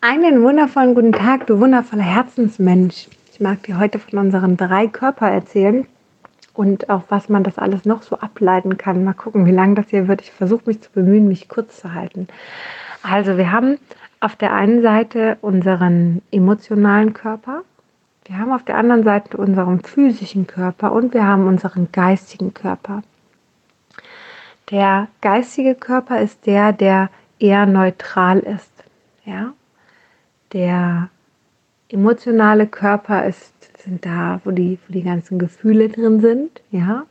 Einen wundervollen guten Tag, du wundervoller Herzensmensch. Ich mag dir heute von unseren drei Körper erzählen und auch was man das alles noch so ableiten kann. Mal gucken, wie lang das hier wird. Ich versuche mich zu bemühen, mich kurz zu halten. Also wir haben auf der einen Seite unseren emotionalen Körper, wir haben auf der anderen Seite unseren physischen Körper und wir haben unseren geistigen Körper. Der geistige Körper ist der, der eher neutral ist. Ja? Der emotionale Körper ist, sind da, wo die, wo die ganzen Gefühle drin sind. Ja?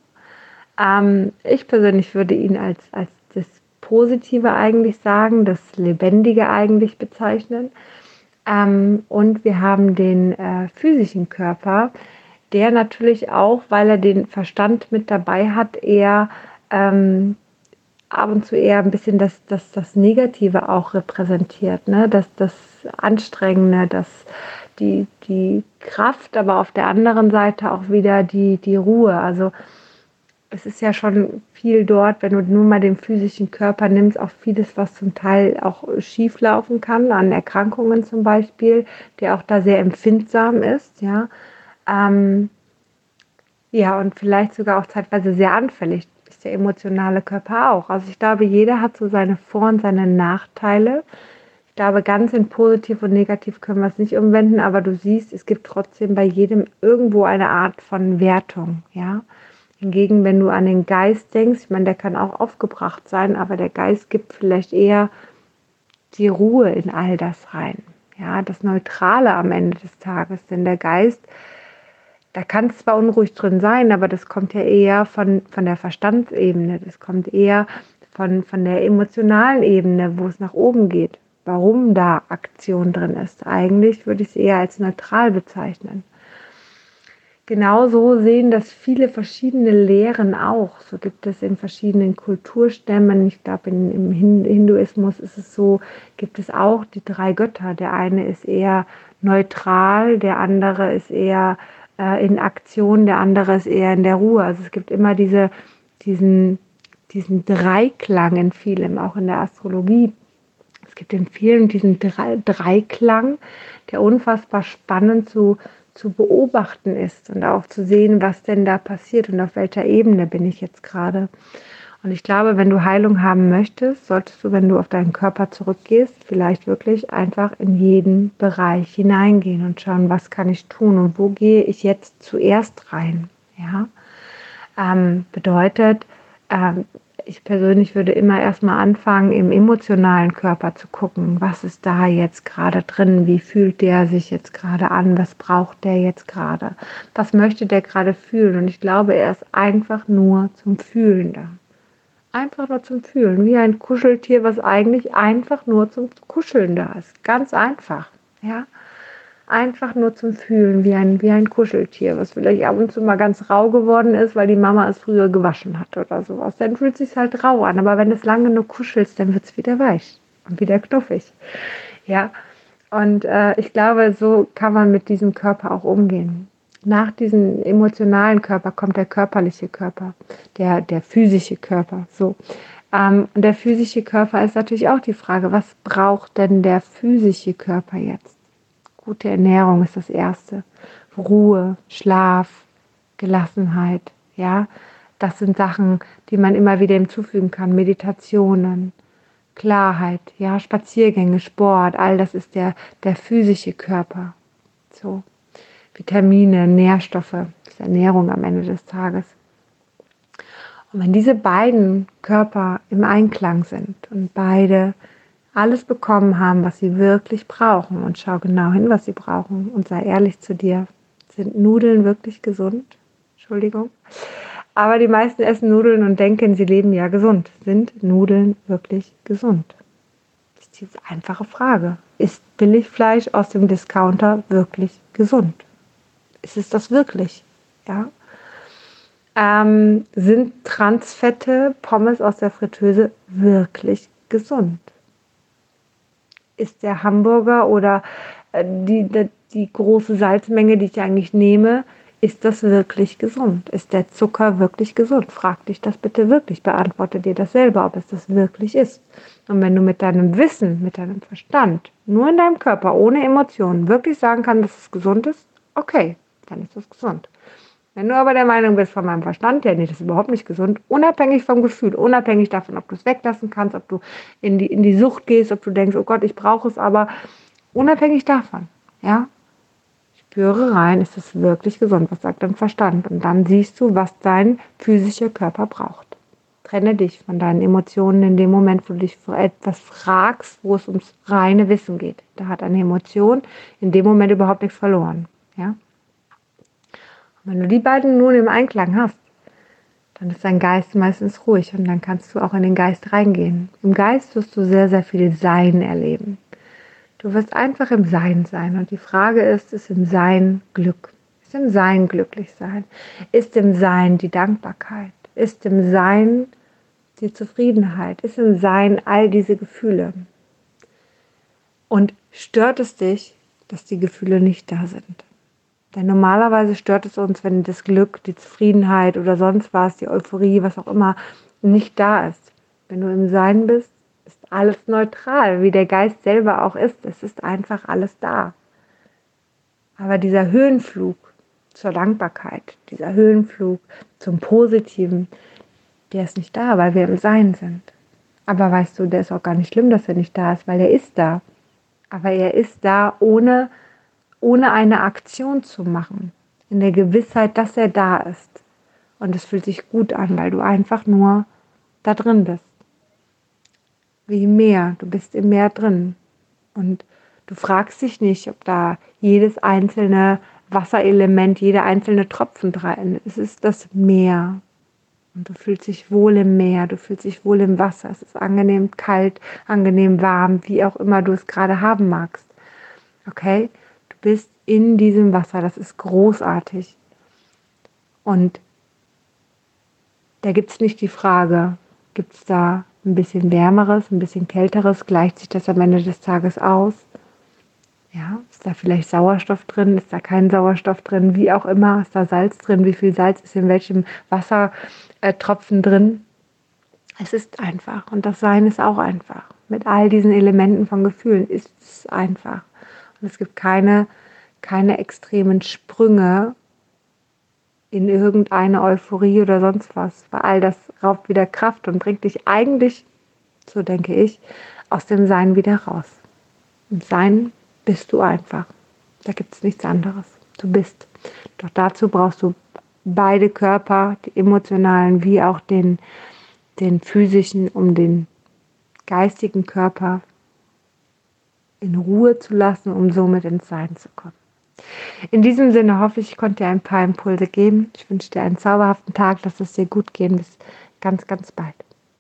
Ähm, ich persönlich würde ihn als, als das Positive eigentlich sagen, das Lebendige eigentlich bezeichnen. Ähm, und wir haben den äh, physischen Körper, der natürlich auch, weil er den Verstand mit dabei hat, eher ähm, ab und zu eher ein bisschen das, das, das Negative auch repräsentiert, ne? das, das Anstrengende, das, die, die Kraft, aber auf der anderen Seite auch wieder die, die Ruhe. Also es ist ja schon viel dort, wenn du nur mal den physischen Körper nimmst, auch vieles, was zum Teil auch schief laufen kann, an Erkrankungen zum Beispiel, der auch da sehr empfindsam ist, ja. Ähm, ja, und vielleicht sogar auch zeitweise sehr anfällig ist der emotionale Körper auch. Also ich glaube, jeder hat so seine Vor- und seine Nachteile. Glaube, ganz in positiv und negativ können wir es nicht umwenden, aber du siehst, es gibt trotzdem bei jedem irgendwo eine Art von Wertung, ja. Hingegen, wenn du an den Geist denkst, ich meine, der kann auch aufgebracht sein, aber der Geist gibt vielleicht eher die Ruhe in all das rein. Ja, das Neutrale am Ende des Tages. Denn der Geist, da kann es zwar unruhig drin sein, aber das kommt ja eher von, von der Verstandsebene. Das kommt eher von, von der emotionalen Ebene, wo es nach oben geht. Warum da Aktion drin ist. Eigentlich würde ich es eher als neutral bezeichnen. Genauso sehen das viele verschiedene Lehren auch. So gibt es in verschiedenen Kulturstämmen, ich glaube im Hinduismus ist es so, gibt es auch die drei Götter. Der eine ist eher neutral, der andere ist eher äh, in Aktion, der andere ist eher in der Ruhe. Also es gibt immer diese, diesen, diesen Dreiklang in vielem, auch in der Astrologie. Es gibt in vielen diesen Dreiklang, der unfassbar spannend zu zu beobachten ist und auch zu sehen, was denn da passiert und auf welcher Ebene bin ich jetzt gerade. Und ich glaube, wenn du Heilung haben möchtest, solltest du, wenn du auf deinen Körper zurückgehst, vielleicht wirklich einfach in jeden Bereich hineingehen und schauen, was kann ich tun und wo gehe ich jetzt zuerst rein. Ja, ähm, bedeutet, ähm, ich persönlich würde immer erstmal anfangen, im emotionalen Körper zu gucken, was ist da jetzt gerade drin, wie fühlt der sich jetzt gerade an, was braucht der jetzt gerade, was möchte der gerade fühlen. Und ich glaube, er ist einfach nur zum Fühlen da. Einfach nur zum Fühlen, wie ein Kuscheltier, was eigentlich einfach nur zum Kuscheln da ist. Ganz einfach, ja einfach nur zum Fühlen, wie ein, wie ein Kuscheltier, was vielleicht ab und zu mal ganz rau geworden ist, weil die Mama es früher gewaschen hat oder sowas. Dann fühlt es sich halt rau an. Aber wenn es lange genug kuschelst, dann wird es wieder weich und wieder knuffig. Ja, und äh, ich glaube, so kann man mit diesem Körper auch umgehen. Nach diesem emotionalen Körper kommt der körperliche Körper, der, der physische Körper. So. Ähm, und der physische Körper ist natürlich auch die Frage, was braucht denn der physische Körper jetzt? Gute Ernährung ist das Erste. Ruhe, Schlaf, Gelassenheit, ja. Das sind Sachen, die man immer wieder hinzufügen kann. Meditationen, Klarheit, ja, Spaziergänge, Sport, all das ist der, der physische Körper. So. Vitamine, Nährstoffe, das ist Ernährung am Ende des Tages. Und wenn diese beiden Körper im Einklang sind und beide alles bekommen haben, was sie wirklich brauchen. Und schau genau hin, was sie brauchen und sei ehrlich zu dir. Sind Nudeln wirklich gesund? Entschuldigung. Aber die meisten essen Nudeln und denken, sie leben ja gesund. Sind Nudeln wirklich gesund? Das ist die einfache Frage. Ist Billigfleisch aus dem Discounter wirklich gesund? Ist es das wirklich? Ja. Ähm, sind Transfette, Pommes aus der Fritteuse wirklich gesund? Ist der Hamburger oder äh, die, die, die große Salzmenge, die ich eigentlich nehme, ist das wirklich gesund? Ist der Zucker wirklich gesund? Frag dich das bitte wirklich. Beantworte dir das selber, ob es das wirklich ist. Und wenn du mit deinem Wissen, mit deinem Verstand, nur in deinem Körper, ohne Emotionen, wirklich sagen kannst, dass es gesund ist, okay, dann ist es gesund. Wenn du aber der Meinung bist von meinem Verstand, ja, nee, das ist überhaupt nicht gesund, unabhängig vom Gefühl, unabhängig davon, ob du es weglassen kannst, ob du in die, in die Sucht gehst, ob du denkst, oh Gott, ich brauche es, aber unabhängig davon, ja, Spüre rein, ist es wirklich gesund? Was sagt dein Verstand? Und dann siehst du, was dein physischer Körper braucht. Trenne dich von deinen Emotionen in dem Moment, wo du dich für etwas fragst, wo es ums reine Wissen geht. Da hat eine Emotion in dem Moment überhaupt nichts verloren. Ja? Wenn du die beiden nun im Einklang hast, dann ist dein Geist meistens ruhig und dann kannst du auch in den Geist reingehen. Im Geist wirst du sehr, sehr viel Sein erleben. Du wirst einfach im Sein sein. Und die Frage ist, ist im Sein Glück? Ist im Sein glücklich sein? Ist im Sein die Dankbarkeit? Ist im Sein die Zufriedenheit? Ist im Sein all diese Gefühle? Und stört es dich, dass die Gefühle nicht da sind? Denn normalerweise stört es uns, wenn das Glück, die Zufriedenheit oder sonst was, die Euphorie, was auch immer, nicht da ist. Wenn du im Sein bist, ist alles neutral, wie der Geist selber auch ist. Es ist einfach alles da. Aber dieser Höhenflug zur Dankbarkeit, dieser Höhenflug zum Positiven, der ist nicht da, weil wir im Sein sind. Aber weißt du, der ist auch gar nicht schlimm, dass er nicht da ist, weil er ist da. Aber er ist da, ohne, ohne eine Aktion zu machen. In der Gewissheit, dass er da ist. Und es fühlt sich gut an, weil du einfach nur da drin bist wie Meer. Du bist im Meer drin. Und du fragst dich nicht, ob da jedes einzelne Wasserelement, jeder einzelne Tropfen drin ist. Es ist das Meer. Und du fühlst dich wohl im Meer, du fühlst dich wohl im Wasser. Es ist angenehm kalt, angenehm warm, wie auch immer du es gerade haben magst. Okay? Bist in diesem Wasser, das ist großartig. Und da gibt es nicht die Frage, gibt es da ein bisschen wärmeres, ein bisschen kälteres, gleicht sich das am Ende des Tages aus. Ja, ist da vielleicht Sauerstoff drin, ist da kein Sauerstoff drin, wie auch immer, ist da Salz drin, wie viel Salz ist in welchem Wassertropfen drin. Es ist einfach und das Sein ist auch einfach. Mit all diesen Elementen von Gefühlen ist es einfach. Es gibt keine, keine extremen Sprünge in irgendeine Euphorie oder sonst was, weil all das raubt wieder Kraft und bringt dich eigentlich, so denke ich, aus dem Sein wieder raus. Im Sein bist du einfach. Da gibt es nichts anderes. Du bist. Doch dazu brauchst du beide Körper, die emotionalen wie auch den, den physischen, um den geistigen Körper in Ruhe zu lassen, um somit ins Sein zu kommen. In diesem Sinne hoffe ich, ich konnte dir ein paar Impulse geben. Ich wünsche dir einen zauberhaften Tag, lass es dir gut gehen. Bis ganz, ganz bald.